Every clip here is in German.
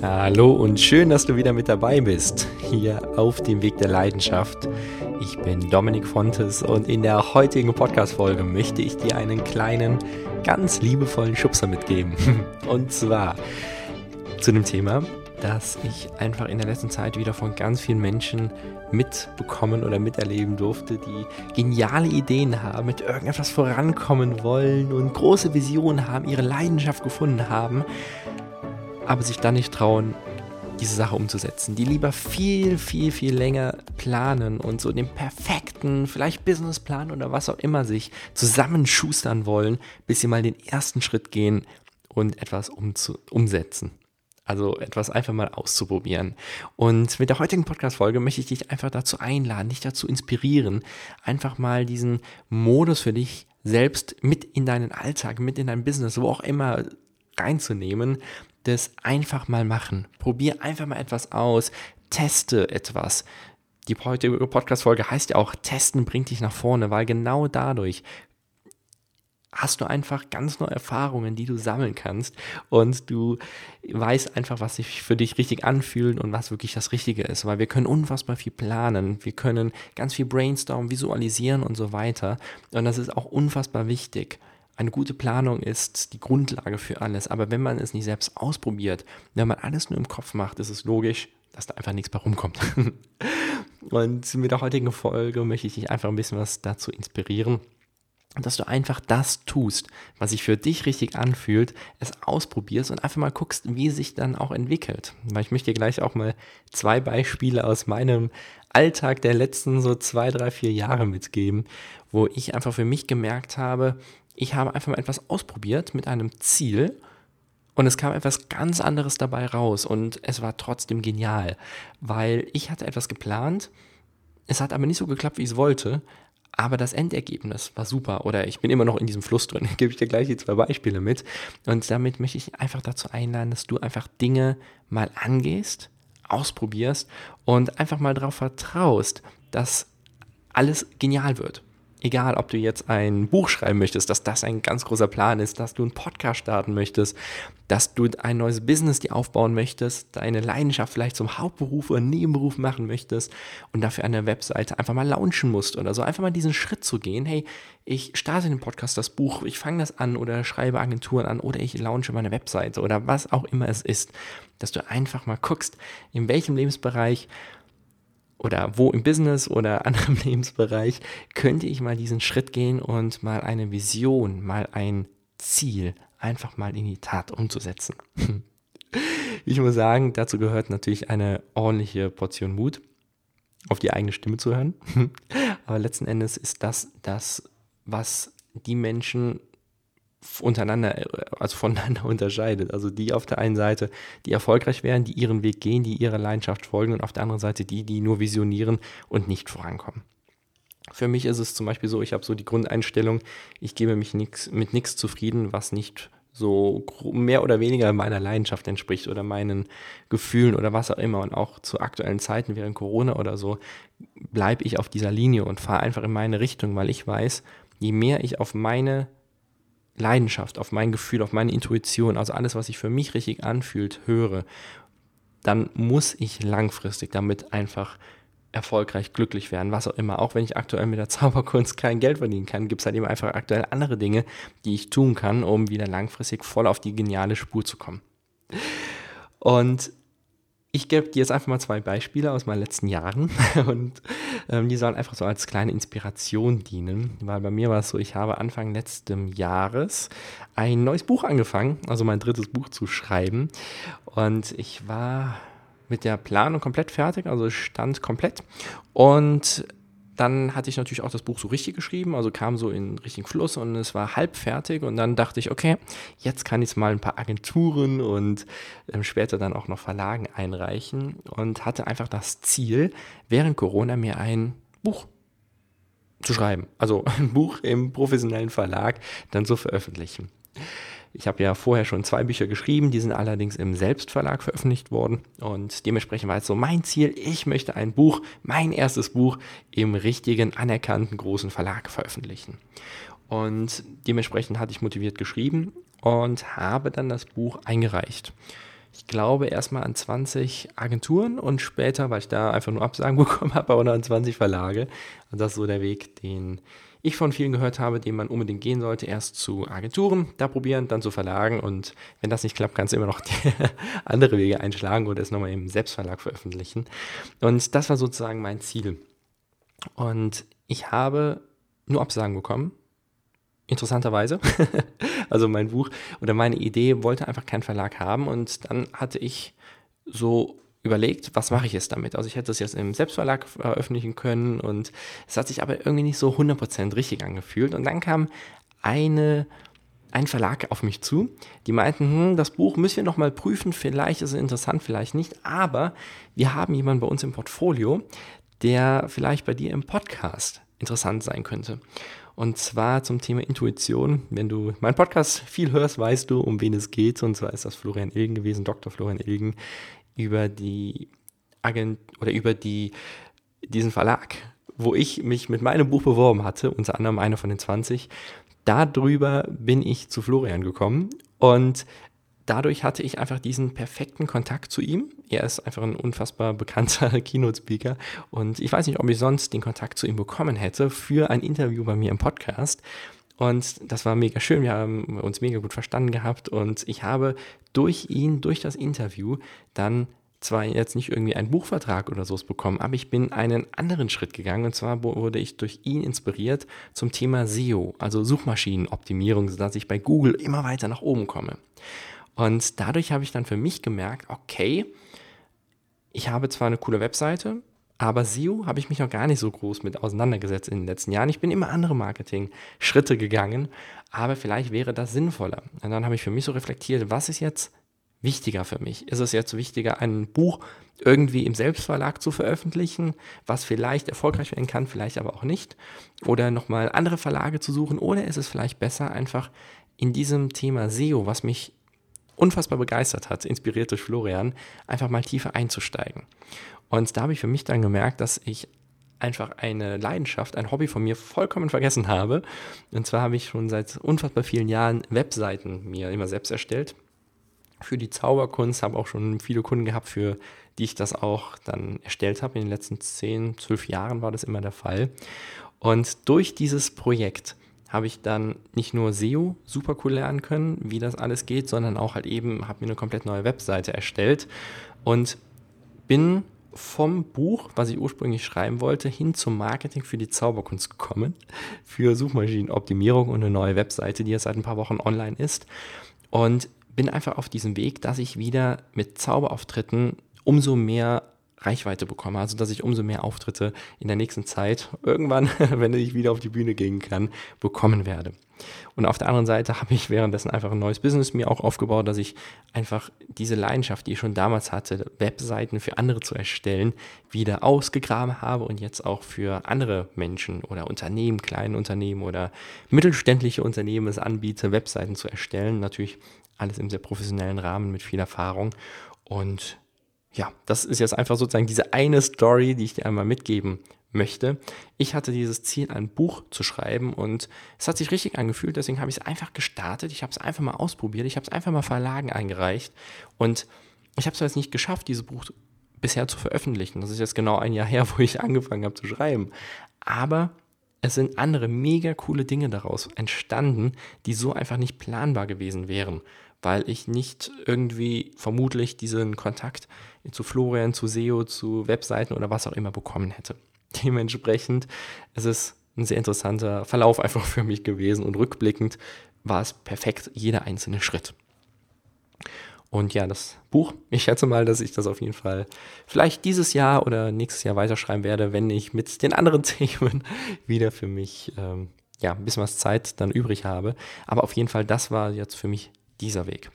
Hallo und schön, dass du wieder mit dabei bist, hier auf dem Weg der Leidenschaft. Ich bin Dominik Fontes und in der heutigen Podcast-Folge möchte ich dir einen kleinen, ganz liebevollen Schubser mitgeben. Und zwar zu dem Thema, dass ich einfach in der letzten Zeit wieder von ganz vielen Menschen mitbekommen oder miterleben durfte, die geniale Ideen haben, mit irgendetwas vorankommen wollen und große Visionen haben, ihre Leidenschaft gefunden haben aber sich dann nicht trauen, diese Sache umzusetzen. Die lieber viel, viel, viel länger planen und so den perfekten, vielleicht Businessplan oder was auch immer sich zusammenschustern wollen, bis sie mal den ersten Schritt gehen und etwas umzu umsetzen. Also etwas einfach mal auszuprobieren. Und mit der heutigen Podcast-Folge möchte ich dich einfach dazu einladen, dich dazu inspirieren, einfach mal diesen Modus für dich selbst mit in deinen Alltag, mit in dein Business, wo auch immer reinzunehmen, das einfach mal machen. Probier einfach mal etwas aus, teste etwas. Die heutige Podcast-Folge heißt ja auch, testen bringt dich nach vorne, weil genau dadurch hast du einfach ganz neue Erfahrungen, die du sammeln kannst und du weißt einfach, was sich für dich richtig anfühlt und was wirklich das Richtige ist, weil wir können unfassbar viel planen, wir können ganz viel brainstormen, visualisieren und so weiter und das ist auch unfassbar wichtig eine gute Planung ist die Grundlage für alles. Aber wenn man es nicht selbst ausprobiert, wenn man alles nur im Kopf macht, ist es logisch, dass da einfach nichts mehr rumkommt. Und mit der heutigen Folge möchte ich dich einfach ein bisschen was dazu inspirieren, dass du einfach das tust, was sich für dich richtig anfühlt, es ausprobierst und einfach mal guckst, wie es sich dann auch entwickelt. Weil ich möchte dir gleich auch mal zwei Beispiele aus meinem Alltag der letzten so zwei, drei, vier Jahre mitgeben, wo ich einfach für mich gemerkt habe, ich habe einfach mal etwas ausprobiert mit einem Ziel und es kam etwas ganz anderes dabei raus und es war trotzdem genial, weil ich hatte etwas geplant, es hat aber nicht so geklappt, wie ich es wollte, aber das Endergebnis war super oder ich bin immer noch in diesem Fluss drin. Gebe ich dir gleich die zwei Beispiele mit und damit möchte ich einfach dazu einladen, dass du einfach Dinge mal angehst, ausprobierst und einfach mal darauf vertraust, dass alles genial wird. Egal ob du jetzt ein Buch schreiben möchtest, dass das ein ganz großer Plan ist, dass du einen Podcast starten möchtest, dass du ein neues Business dir aufbauen möchtest, deine Leidenschaft vielleicht zum Hauptberuf oder Nebenberuf machen möchtest und dafür eine Webseite einfach mal launchen musst oder so, einfach mal diesen Schritt zu gehen, hey, ich starte den Podcast, das Buch, ich fange das an oder schreibe Agenturen an oder ich launche meine Webseite oder was auch immer es ist, dass du einfach mal guckst, in welchem Lebensbereich oder wo im Business oder anderem Lebensbereich könnte ich mal diesen Schritt gehen und mal eine Vision, mal ein Ziel einfach mal in die Tat umzusetzen. Ich muss sagen, dazu gehört natürlich eine ordentliche Portion Mut, auf die eigene Stimme zu hören. Aber letzten Endes ist das das, was die Menschen untereinander, äh, also voneinander unterscheidet. Also die auf der einen Seite, die erfolgreich wären, die ihren Weg gehen, die ihrer Leidenschaft folgen und auf der anderen Seite die, die nur visionieren und nicht vorankommen. Für mich ist es zum Beispiel so, ich habe so die Grundeinstellung, ich gebe mich nix, mit nichts zufrieden, was nicht so mehr oder weniger meiner Leidenschaft entspricht oder meinen Gefühlen oder was auch immer. Und auch zu aktuellen Zeiten während Corona oder so bleibe ich auf dieser Linie und fahre einfach in meine Richtung, weil ich weiß, je mehr ich auf meine Leidenschaft, auf mein Gefühl, auf meine Intuition, also alles, was sich für mich richtig anfühlt, höre, dann muss ich langfristig damit einfach erfolgreich, glücklich werden, was auch immer. Auch wenn ich aktuell mit der Zauberkunst kein Geld verdienen kann, gibt es halt eben einfach aktuell andere Dinge, die ich tun kann, um wieder langfristig voll auf die geniale Spur zu kommen. Und ich gebe dir jetzt einfach mal zwei Beispiele aus meinen letzten Jahren. Und ähm, die sollen einfach so als kleine Inspiration dienen, weil bei mir war es so, ich habe Anfang letzten Jahres ein neues Buch angefangen, also mein drittes Buch zu schreiben. Und ich war mit der Planung komplett fertig, also stand komplett. Und dann hatte ich natürlich auch das Buch so richtig geschrieben, also kam so in richtigen Fluss und es war halb fertig und dann dachte ich, okay, jetzt kann ich mal ein paar Agenturen und ähm, später dann auch noch Verlagen einreichen und hatte einfach das Ziel, während Corona mir ein Buch zu schreiben, also ein Buch im professionellen Verlag dann zu veröffentlichen. Ich habe ja vorher schon zwei Bücher geschrieben, die sind allerdings im Selbstverlag veröffentlicht worden und dementsprechend war jetzt so mein Ziel, ich möchte ein Buch, mein erstes Buch im richtigen, anerkannten großen Verlag veröffentlichen. Und dementsprechend hatte ich motiviert geschrieben und habe dann das Buch eingereicht. ich glaube, erstmal an 20 Agenturen und später, weil ich da einfach nur Absagen bekommen habe, auch noch an 20 Verlage. Und das ist so der Weg, den ich von vielen gehört habe, den man unbedingt gehen sollte. Erst zu Agenturen, da probieren, dann zu Verlagen. Und wenn das nicht klappt, kannst du immer noch andere Wege einschlagen oder es nochmal im Selbstverlag veröffentlichen. Und das war sozusagen mein Ziel. Und ich habe nur Absagen bekommen interessanterweise. also mein Buch oder meine Idee wollte einfach keinen Verlag haben und dann hatte ich so überlegt, was mache ich jetzt damit? Also ich hätte es jetzt im Selbstverlag veröffentlichen können und es hat sich aber irgendwie nicht so 100% richtig angefühlt und dann kam eine ein Verlag auf mich zu, die meinten, hm, das Buch müssen wir noch mal prüfen, vielleicht ist es interessant, vielleicht nicht, aber wir haben jemanden bei uns im Portfolio, der vielleicht bei dir im Podcast interessant sein könnte. Und zwar zum Thema Intuition. Wenn du meinen Podcast viel hörst, weißt du, um wen es geht. Und zwar ist das Florian Ilgen gewesen, Dr. Florian Ilgen, über die Agent oder über die, diesen Verlag, wo ich mich mit meinem Buch beworben hatte, unter anderem einer von den 20. Darüber bin ich zu Florian gekommen und dadurch hatte ich einfach diesen perfekten Kontakt zu ihm. Er ist einfach ein unfassbar bekannter Keynote-Speaker und ich weiß nicht, ob ich sonst den Kontakt zu ihm bekommen hätte für ein Interview bei mir im Podcast. Und das war mega schön. Wir haben uns mega gut verstanden gehabt und ich habe durch ihn, durch das Interview dann zwar jetzt nicht irgendwie einen Buchvertrag oder so bekommen, aber ich bin einen anderen Schritt gegangen und zwar wurde ich durch ihn inspiriert zum Thema SEO, also Suchmaschinenoptimierung, sodass ich bei Google immer weiter nach oben komme. Und dadurch habe ich dann für mich gemerkt, okay, ich habe zwar eine coole Webseite, aber SEO habe ich mich noch gar nicht so groß mit auseinandergesetzt in den letzten Jahren. Ich bin immer andere Marketing-Schritte gegangen, aber vielleicht wäre das sinnvoller. Und dann habe ich für mich so reflektiert, was ist jetzt wichtiger für mich? Ist es jetzt wichtiger, ein Buch irgendwie im Selbstverlag zu veröffentlichen, was vielleicht erfolgreich werden kann, vielleicht aber auch nicht? Oder nochmal andere Verlage zu suchen? Oder ist es vielleicht besser, einfach in diesem Thema SEO, was mich unfassbar begeistert hat, inspiriert durch Florian, einfach mal tiefer einzusteigen. Und da habe ich für mich dann gemerkt, dass ich einfach eine Leidenschaft, ein Hobby von mir vollkommen vergessen habe. Und zwar habe ich schon seit unfassbar vielen Jahren Webseiten mir immer selbst erstellt. Für die Zauberkunst habe auch schon viele Kunden gehabt, für die ich das auch dann erstellt habe. In den letzten 10, 12 Jahren war das immer der Fall. Und durch dieses Projekt habe ich dann nicht nur SEO super cool lernen können, wie das alles geht, sondern auch halt eben, habe mir eine komplett neue Webseite erstellt und bin vom Buch, was ich ursprünglich schreiben wollte, hin zum Marketing für die Zauberkunst gekommen, für Suchmaschinenoptimierung und eine neue Webseite, die jetzt seit ein paar Wochen online ist. Und bin einfach auf diesem Weg, dass ich wieder mit Zauberauftritten umso mehr Reichweite bekomme, also dass ich umso mehr Auftritte in der nächsten Zeit irgendwann, wenn ich wieder auf die Bühne gehen kann, bekommen werde. Und auf der anderen Seite habe ich währenddessen einfach ein neues Business mir auch aufgebaut, dass ich einfach diese Leidenschaft, die ich schon damals hatte, Webseiten für andere zu erstellen, wieder ausgegraben habe und jetzt auch für andere Menschen oder Unternehmen, kleine Unternehmen oder mittelständliche Unternehmen es anbiete, Webseiten zu erstellen. Natürlich alles im sehr professionellen Rahmen mit viel Erfahrung. Und ja, das ist jetzt einfach sozusagen diese eine Story, die ich dir einmal mitgeben möchte. Ich hatte dieses Ziel, ein Buch zu schreiben und es hat sich richtig angefühlt, deswegen habe ich es einfach gestartet. Ich habe es einfach mal ausprobiert, ich habe es einfach mal Verlagen eingereicht und ich habe es jetzt nicht geschafft, dieses Buch bisher zu veröffentlichen. Das ist jetzt genau ein Jahr her, wo ich angefangen habe zu schreiben. Aber es sind andere mega coole Dinge daraus entstanden, die so einfach nicht planbar gewesen wären weil ich nicht irgendwie vermutlich diesen Kontakt zu Florian, zu SEO, zu Webseiten oder was auch immer bekommen hätte. Dementsprechend ist es ein sehr interessanter Verlauf einfach für mich gewesen und rückblickend war es perfekt, jeder einzelne Schritt. Und ja, das Buch, ich schätze mal, dass ich das auf jeden Fall vielleicht dieses Jahr oder nächstes Jahr weiterschreiben werde, wenn ich mit den anderen Themen wieder für mich ähm, ja, ein bisschen was Zeit dann übrig habe. Aber auf jeden Fall, das war jetzt für mich dieser Weg.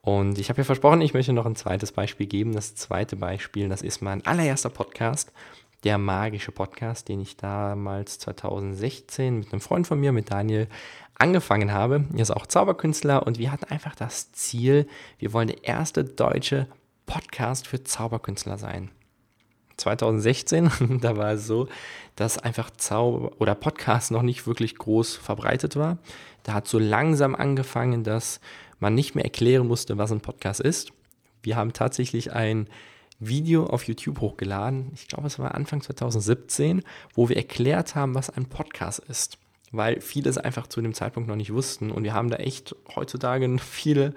Und ich habe ja versprochen, ich möchte noch ein zweites Beispiel geben. Das zweite Beispiel, das ist mein allererster Podcast, der magische Podcast, den ich damals 2016 mit einem Freund von mir, mit Daniel, angefangen habe. Er ist auch Zauberkünstler und wir hatten einfach das Ziel, wir wollen der erste deutsche Podcast für Zauberkünstler sein. 2016, da war es so, dass einfach Zauber oder Podcast noch nicht wirklich groß verbreitet war. Da hat so langsam angefangen, dass man nicht mehr erklären musste, was ein Podcast ist. Wir haben tatsächlich ein Video auf YouTube hochgeladen, ich glaube es war Anfang 2017, wo wir erklärt haben, was ein Podcast ist weil viele es einfach zu dem Zeitpunkt noch nicht wussten. Und wir haben da echt heutzutage viele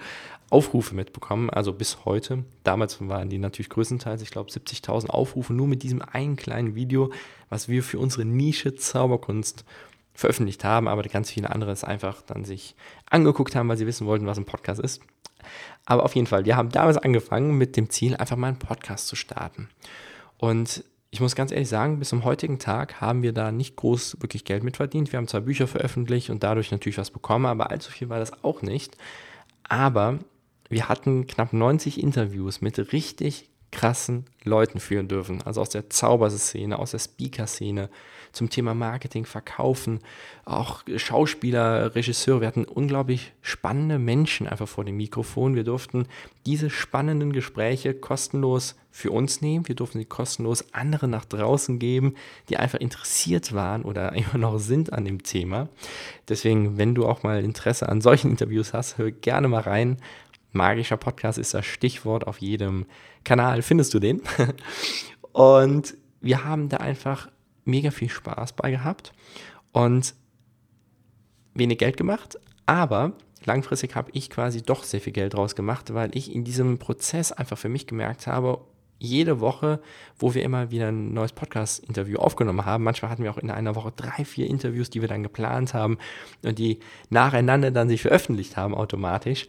Aufrufe mitbekommen, also bis heute. Damals waren die natürlich größtenteils, ich glaube, 70.000 Aufrufe nur mit diesem einen kleinen Video, was wir für unsere Nische Zauberkunst veröffentlicht haben, aber ganz viele andere es einfach dann sich angeguckt haben, weil sie wissen wollten, was ein Podcast ist. Aber auf jeden Fall, wir haben damals angefangen mit dem Ziel, einfach mal einen Podcast zu starten. Und ich muss ganz ehrlich sagen, bis zum heutigen Tag haben wir da nicht groß wirklich Geld mit verdient. Wir haben zwar Bücher veröffentlicht und dadurch natürlich was bekommen, aber allzu viel war das auch nicht. Aber wir hatten knapp 90 Interviews mit richtig krassen Leuten führen dürfen. Also aus der Zauberszene, aus der Speaker-Szene, zum Thema Marketing, Verkaufen, auch Schauspieler, Regisseure. Wir hatten unglaublich spannende Menschen einfach vor dem Mikrofon. Wir durften diese spannenden Gespräche kostenlos für uns nehmen. Wir durften sie kostenlos anderen nach draußen geben, die einfach interessiert waren oder immer noch sind an dem Thema. Deswegen, wenn du auch mal Interesse an solchen Interviews hast, hör gerne mal rein. Magischer Podcast ist das Stichwort auf jedem Kanal, findest du den. Und wir haben da einfach mega viel Spaß bei gehabt und wenig Geld gemacht, aber langfristig habe ich quasi doch sehr viel Geld draus gemacht, weil ich in diesem Prozess einfach für mich gemerkt habe, jede Woche, wo wir immer wieder ein neues Podcast-Interview aufgenommen haben. Manchmal hatten wir auch in einer Woche drei, vier Interviews, die wir dann geplant haben und die nacheinander dann sich veröffentlicht haben automatisch.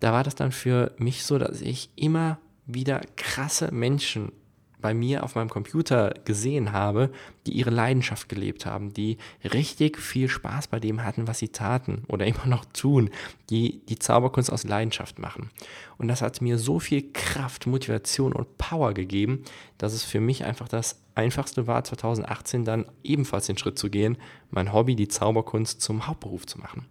Da war das dann für mich so, dass ich immer wieder krasse Menschen bei mir auf meinem Computer gesehen habe, die ihre Leidenschaft gelebt haben, die richtig viel Spaß bei dem hatten, was sie taten oder immer noch tun, die die Zauberkunst aus Leidenschaft machen. Und das hat mir so viel Kraft, Motivation und Power gegeben, dass es für mich einfach das Einfachste war, 2018 dann ebenfalls den Schritt zu gehen, mein Hobby, die Zauberkunst zum Hauptberuf zu machen.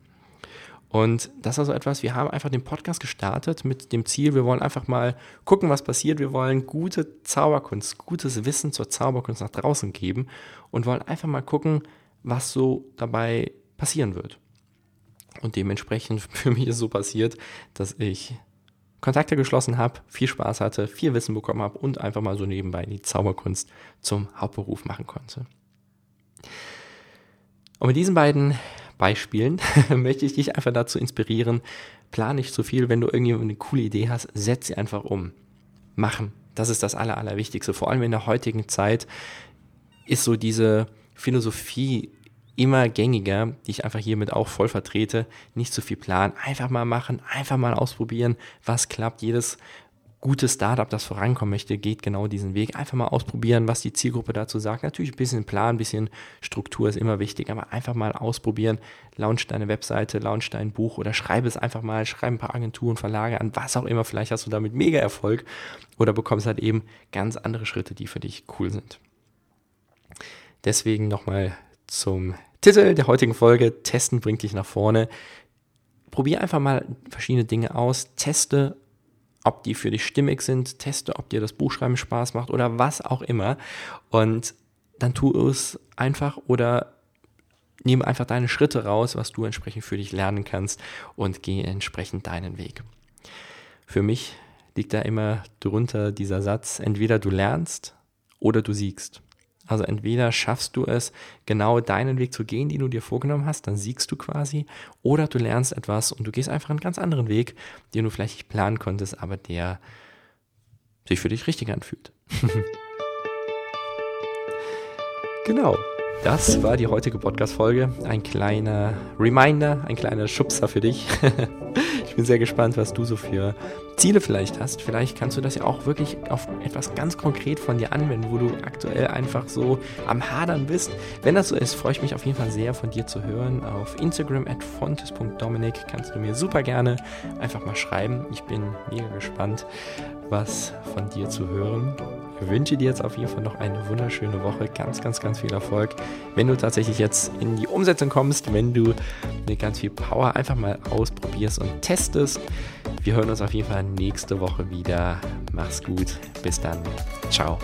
Und das ist also etwas, wir haben einfach den Podcast gestartet mit dem Ziel, wir wollen einfach mal gucken, was passiert. Wir wollen gute Zauberkunst, gutes Wissen zur Zauberkunst nach draußen geben und wollen einfach mal gucken, was so dabei passieren wird. Und dementsprechend für mich ist so passiert, dass ich Kontakte geschlossen habe, viel Spaß hatte, viel Wissen bekommen habe und einfach mal so nebenbei die Zauberkunst zum Hauptberuf machen konnte. Und mit diesen beiden Beispielen möchte ich dich einfach dazu inspirieren, plan nicht zu viel, wenn du irgendwie eine coole Idee hast, setz sie einfach um. Machen. Das ist das Aller, Allerwichtigste. Vor allem in der heutigen Zeit ist so diese Philosophie immer gängiger, die ich einfach hiermit auch voll vertrete. Nicht zu viel planen, einfach mal machen, einfach mal ausprobieren, was klappt. Jedes gutes Startup, das vorankommen möchte, geht genau diesen Weg. Einfach mal ausprobieren, was die Zielgruppe dazu sagt. Natürlich ein bisschen Plan, ein bisschen Struktur ist immer wichtig, aber einfach mal ausprobieren. Launch deine Webseite, launch dein Buch oder schreibe es einfach mal, schreibe ein paar Agenturen, Verlage an, was auch immer. Vielleicht hast du damit mega Erfolg oder bekommst halt eben ganz andere Schritte, die für dich cool sind. Deswegen nochmal zum Titel der heutigen Folge. Testen bringt dich nach vorne. Probier einfach mal verschiedene Dinge aus, teste ob die für dich stimmig sind, teste, ob dir das Buchschreiben Spaß macht oder was auch immer. Und dann tu es einfach oder nehme einfach deine Schritte raus, was du entsprechend für dich lernen kannst und gehe entsprechend deinen Weg. Für mich liegt da immer drunter dieser Satz, entweder du lernst oder du siegst. Also entweder schaffst du es, genau deinen Weg zu gehen, den du dir vorgenommen hast, dann siegst du quasi, oder du lernst etwas und du gehst einfach einen ganz anderen Weg, den du vielleicht nicht planen konntest, aber der sich für dich richtig anfühlt. genau. Das war die heutige Podcast-Folge. Ein kleiner Reminder, ein kleiner Schubser für dich. bin sehr gespannt, was du so für Ziele vielleicht hast. Vielleicht kannst du das ja auch wirklich auf etwas ganz konkret von dir anwenden, wo du aktuell einfach so am Hadern bist. Wenn das so ist, freue ich mich auf jeden Fall sehr von dir zu hören. Auf Instagram at fontes.dominik kannst du mir super gerne einfach mal schreiben. Ich bin mega gespannt, was von dir zu hören. Ich wünsche dir jetzt auf jeden Fall noch eine wunderschöne Woche. Ganz, ganz, ganz viel Erfolg. Wenn du tatsächlich jetzt in die Umsetzung kommst, wenn du mit ganz viel Power einfach mal ausprobierst und testest. Wir hören uns auf jeden Fall nächste Woche wieder. Mach's gut. Bis dann. Ciao.